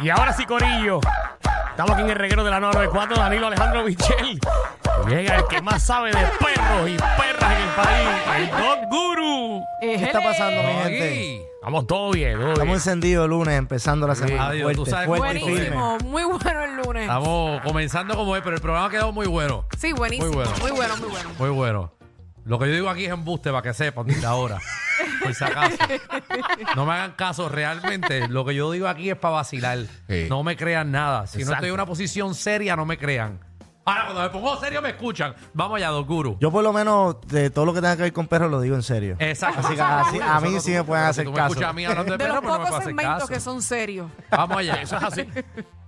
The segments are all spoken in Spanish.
Y ahora sí, Corillo. Estamos aquí en el reguero de la 994, Danilo Alejandro Michel. Llega el que más sabe de perros y perras en el país, el Dog Guru. ¿Qué está pasando, mi gente? Vamos todo bien, todo Estamos bien. encendidos el lunes, empezando la semana. Adiós, fuerte, tú sabes fuerte y cuánto es. firme. Buenísimo, muy bueno el lunes. Estamos comenzando como es, pero el programa ha quedado muy bueno. Sí, buenísimo. Muy bueno. Muy bueno, muy bueno. Muy bueno. Lo que yo digo aquí es embuste para que sepan desde ahora. Por si acaso. No me hagan caso, realmente. Lo que yo digo aquí es para vacilar. Sí. No me crean nada. Si no Exacto. estoy en una posición seria, no me crean. Ahora, cuando me pongo serio, me escuchan. Vamos allá, Don Guru. Yo por lo menos de todo lo que tenga que ver con perros lo digo en serio. Exacto. Así que así- a mí sí me pueden hacer si tú me caso. escuchas a mí hablando de De perro, los pues no me pocos puedes hacer segmentos caso. que son serios. Vamos allá. Eso es así.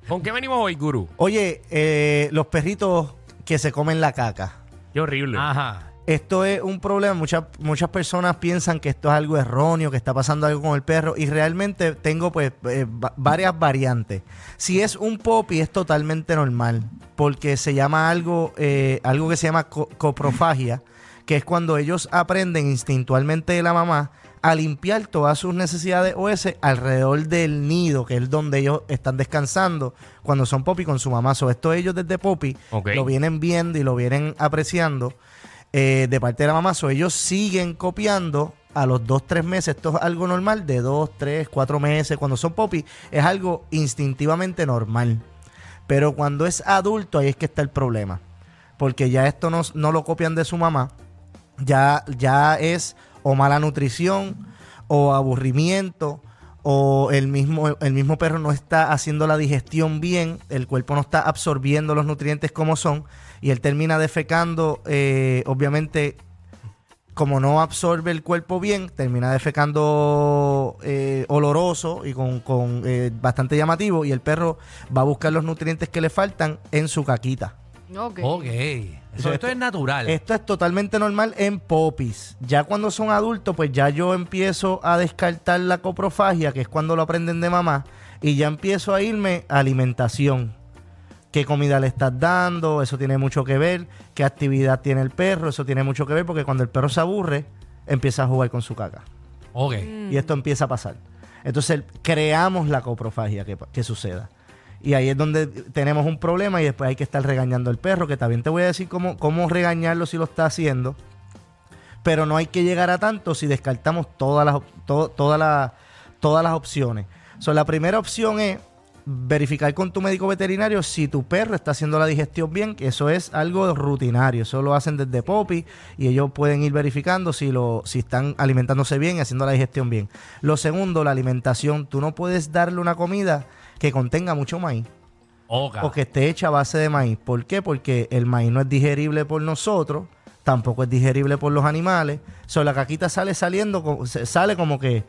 ¿Con qué venimos hoy, Guru? Oye, eh, los perritos que se comen la caca. Qué horrible. Ajá. Esto es un problema. Muchas, muchas personas piensan que esto es algo erróneo, que está pasando algo con el perro. Y realmente tengo pues eh, va- varias variantes. Si es un popi es totalmente normal. Porque se llama algo, eh, algo que se llama co- coprofagia. Que es cuando ellos aprenden instintualmente de la mamá a limpiar todas sus necesidades OS alrededor del nido, que es donde ellos están descansando cuando son popi con su mamá. So, esto ellos desde popi Ok. lo vienen viendo y lo vienen apreciando eh, de parte de la mamá. Ellos siguen copiando a los dos, tres meses. Esto es algo normal, de dos, tres, cuatro meses. Cuando son popi, es algo instintivamente normal. Pero cuando es adulto, ahí es que está el problema. Porque ya esto no, no lo copian de su mamá. Ya, ya es o mala nutrición, o aburrimiento, o el mismo, el mismo perro no está haciendo la digestión bien, el cuerpo no está absorbiendo los nutrientes como son, y él termina defecando, eh, obviamente, como no absorbe el cuerpo bien, termina defecando eh, oloroso y con, con, eh, bastante llamativo, y el perro va a buscar los nutrientes que le faltan en su caquita. Ok. Ok. Eso, Esto- esto es natural. Esto es totalmente normal en popis. Ya cuando son adultos, pues ya yo empiezo a descartar la coprofagia, que es cuando lo aprenden de mamá, y ya empiezo a irme a alimentación. ¿Qué comida le estás dando? Eso tiene mucho que ver. ¿Qué actividad tiene el perro? Eso tiene mucho que ver porque cuando el perro se aburre, empieza a jugar con su caca. Ok. Y esto empieza a pasar. Entonces creamos la coprofagia que, que suceda. Y ahí es donde tenemos un problema y después hay que estar regañando al perro, que también te voy a decir cómo, cómo regañarlo si lo está haciendo. Pero no hay que llegar a tanto si descartamos todas las, todas las- todas las opciones. So, la primera opción es verificar con tu médico veterinario si tu perro está haciendo la digestión bien, que eso es algo rutinario, eso lo hacen desde Poppy y ellos pueden ir verificando si lo si están alimentándose bien y haciendo la digestión bien. Lo segundo, la alimentación, tú no puedes darle una comida que contenga mucho maíz o que esté hecha a base de maíz. ¿Por qué? Porque el maíz no es digerible por nosotros, tampoco es digerible por los animales. So, la caquita sale saliendo, sale como que,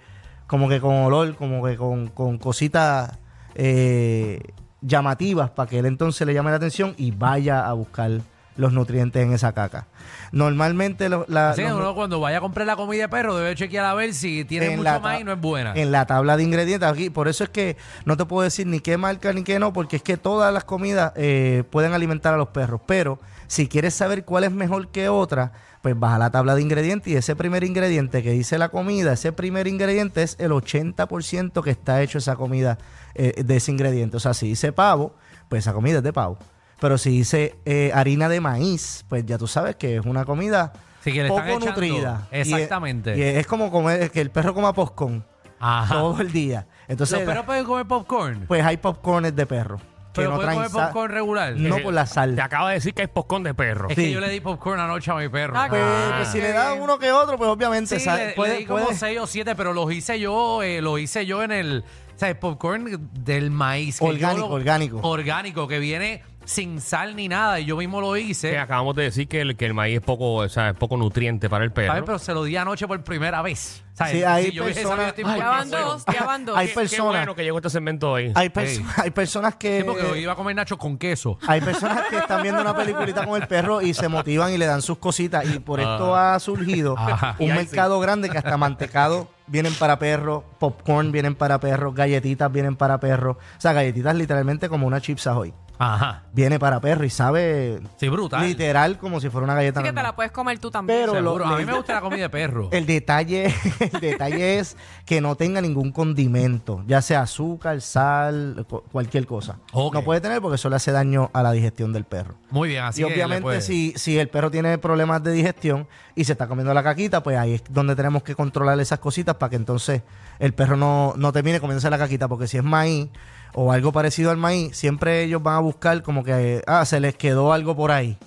como que con olor, como que con, con cositas eh, llamativas para que él entonces le llame la atención y vaya a buscar los nutrientes en esa caca. Normalmente lo- la, Así que los- uno cuando vaya a comprar la comida de perro debe chequear a ver si tiene en mucho la más ta- y no es buena. En la tabla de ingredientes aquí, por eso es que no te puedo decir ni qué marca ni qué no, porque es que todas las comidas eh, pueden alimentar a los perros. Pero si quieres saber cuál es mejor que otra, pues vas a la tabla de ingredientes y ese primer ingrediente que dice la comida, ese primer ingrediente es el 80% que está hecho esa comida eh, de ese ingrediente. O sea, si dice pavo, pues esa comida es de pavo. Pero si dice eh, harina de maíz, pues ya tú sabes que es una comida Sí, que le están poco echando- nutrida. Y es- Exactamente. Y es, como comer que el perro coma poscon Ajá. todo el día. Entonces, ¿Los perros pueden comer popcorn? pues hay popcornes de perro. Que ¿Pero no pueden comer sal. popcorn regular? No por la sal. Te acaba de decir que hay poscón de perro. Es Sí. que yo le di popcorn anoche a mi perro. Ah, Pues, Ah, pues, si le da uno que otro, pues obviamente Sí, sal- le, le puede- di como puede- 6 o 7, pero los hice yo, eh, lo hice yo en el, o sea, el popcorn del maíz. que yo Orgánico, lo- orgánico. Orgánico, que viene sin sal ni nada, y yo mismo lo hice. Que acabamos de decir que el, que el maíz es poco, o sea, es poco nutriente para el perro. ¿sabes? Pero se lo di anoche por primera vez. ¿sabes? Sí, hay Si yo hubiese personas- sabido esta Ya van información- dos, ya van dos. Hay Qué- personas- Qué bueno que llegó este segmento hoy. hay, perso- hay personas que Sí, porque hoy iba a comer nachos con queso. hay personas que están viendo una peliculita con el perro y se motivan y le dan sus cositas y por esto ha surgido Ajá. un Y ahí mercado grande que hasta mantecado vienen para perros, popcorn vienen para perros, galletitas vienen para perros, o sea, galletitas literalmente como una chips ahoy. Ajá. Viene para perro y sabe Sí, brutal. literal como si fuera una galleta Así que te normal. la puedes comer tú también. Pero lo-. A mí me gusta la comida de perro. El detalle, el detalle es que no tenga ningún condimento, ya sea azúcar, sal, cu- cualquier cosa. Ok. No puede tener porque eso le hace daño a la digestión del perro. Muy bien, así y que le obviamente si, si el perro tiene problemas de digestión y se está comiendo la caquita, pues ahí es donde tenemos que controlar esas cositas para que entonces el perro no, no termine comiéndose la caquita, porque si es maíz o algo parecido al maíz, siempre ellos van a buscar como que, ah, se les quedó algo por ahí.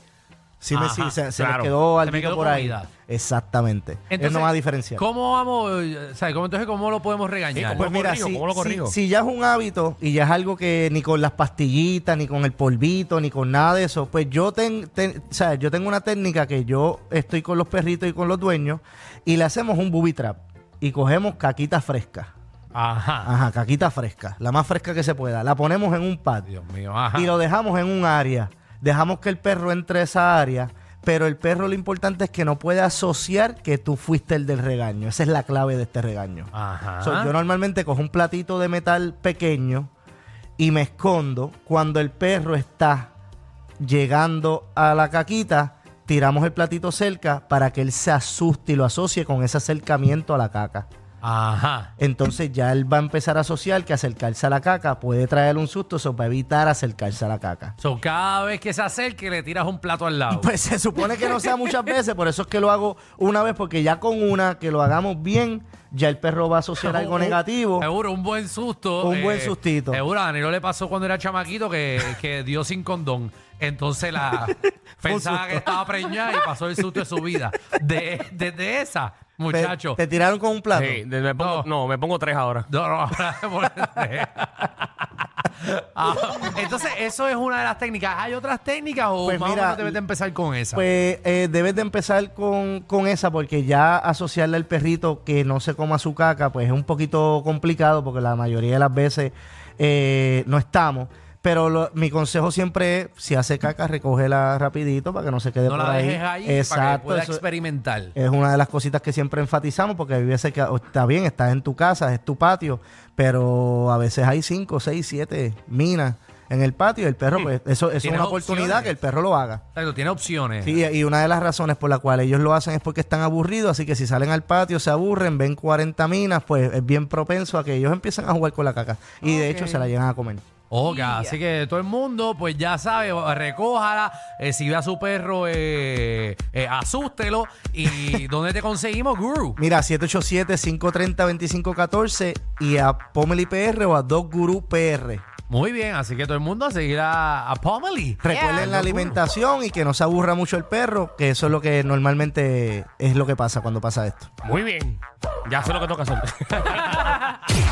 Sí, me, Ajá, sí, se, se claro. les quedó Se algo quedó por ahí. comida. Exactamente. Él no va a diferenciar. ¿Cómo vamos? eh, ¿sabes? ¿Cómo, entonces, ¿cómo lo podemos regañar? Sí, Pues ¿Cómo lo mira, corrijo? si, ¿Cómo lo si- corrijo? si ya es un hábito y ya es algo que ni con las pastillitas, ni con el polvito, ni con nada de eso, pues yo, ten- ten- o sea, yo tengo una técnica que yo estoy con los perritos y con los dueños y le hacemos un booby trap y cogemos caquita fresca. Ajá. Ajá, caquita fresca, la más fresca que se pueda. La ponemos en un patio Dios mío, ajá. y lo dejamos en un área. Dejamos que el perro entre a esa área, pero el perro lo importante es que no puede asociar que tú fuiste el del regaño. Esa es la clave de este regaño. Ajá. So, yo normalmente cojo un platito de metal pequeño y me escondo. Cuando el perro está llegando a la caquita, tiramos el platito cerca para que él se asuste y lo asocie con ese acercamiento a la caca. Ajá. Entonces ya él va a empezar a asociar que acercarse a la caca puede traerle un susto, eso va a evitar acercarse a la caca. So, cada vez que se acerque le tiras un plato al lado. Pues se supone que no sea muchas veces, por eso es que lo hago una vez, porque ya con una que lo hagamos bien, ya el perro va a asociar algo negativo. Seguro, un buen susto. Un buen sustito. Seguro, a Danilo le pasó cuando era chamaquito que, que dio sin condón. Entonces la pensaba que estaba preñada y pasó el susto de su vida. De- Desde esa, muchacho. Te, tiraron con un plato. Sí, de- me pongo- No. no. me pongo tres ahora. No, no, Ah, entonces, eso es una de las técnicas. ¿Hay otras técnicas o Pues más o mira, menos debes de empezar con esa? Pues eh, debes de empezar con, con esa porque ya asociarle al perrito que no se coma su caca pues es un poquito complicado porque la mayoría de las veces eh, no estamos. Pero lo- mi consejo siempre es, si hace caca, recógela rapidito para que no se quede no por la ahí. dejes ahí para que Exacto. pueda eso experimentar. es una de las cositas que siempre enfatizamos porque hay veces que está bien, estás en tu casa, es tu patio, pero a veces hay cinco, seis, siete minas en el patio y el perro, pues eso, eso es una oportunidad que el perro lo haga. Exacto, tiene opciones. Sí, y una de las razones por la cual ellos lo hacen es porque están aburridos, así que si salen al patio, se aburren, ven 40 minas, pues es bien propenso a que ellos empiecen a jugar con la caca. Y de hecho se la llegan a comer. Ok, Ya. así que todo el mundo, pues ya sabe, recójala. eh, si ve a su perro, eh, eh, asústelo. ¿Y dónde te conseguimos, Guru? Mira, 787-530-2514 y a Pomeli PR o a Dog Guru PR. Muy bien, así que todo el mundo a seguir a, a. Recuerden la alimentación y que no se aburra mucho el perro, que eso es lo que normalmente es lo que pasa cuando pasa esto. Muy bien. Ya sé lo que toca hacer.